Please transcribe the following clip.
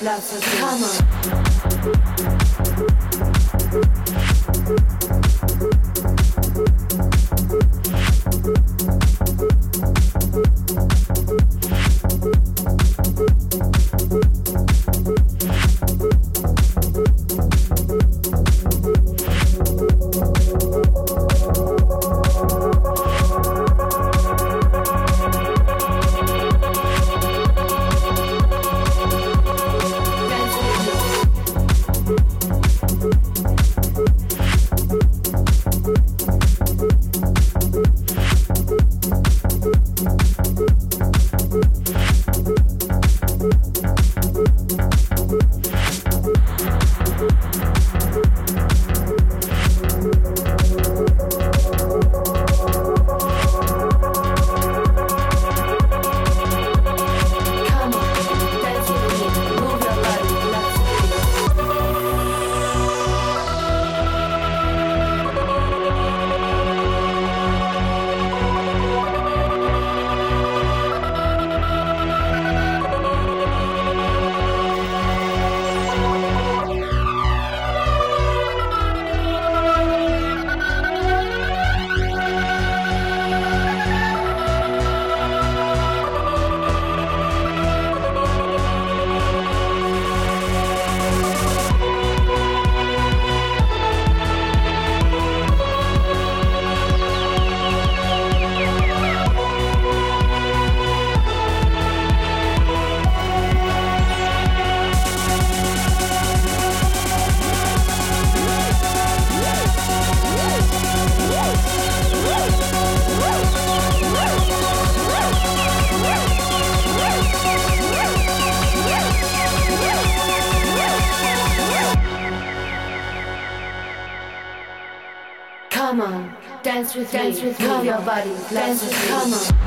plaza body, let's come on.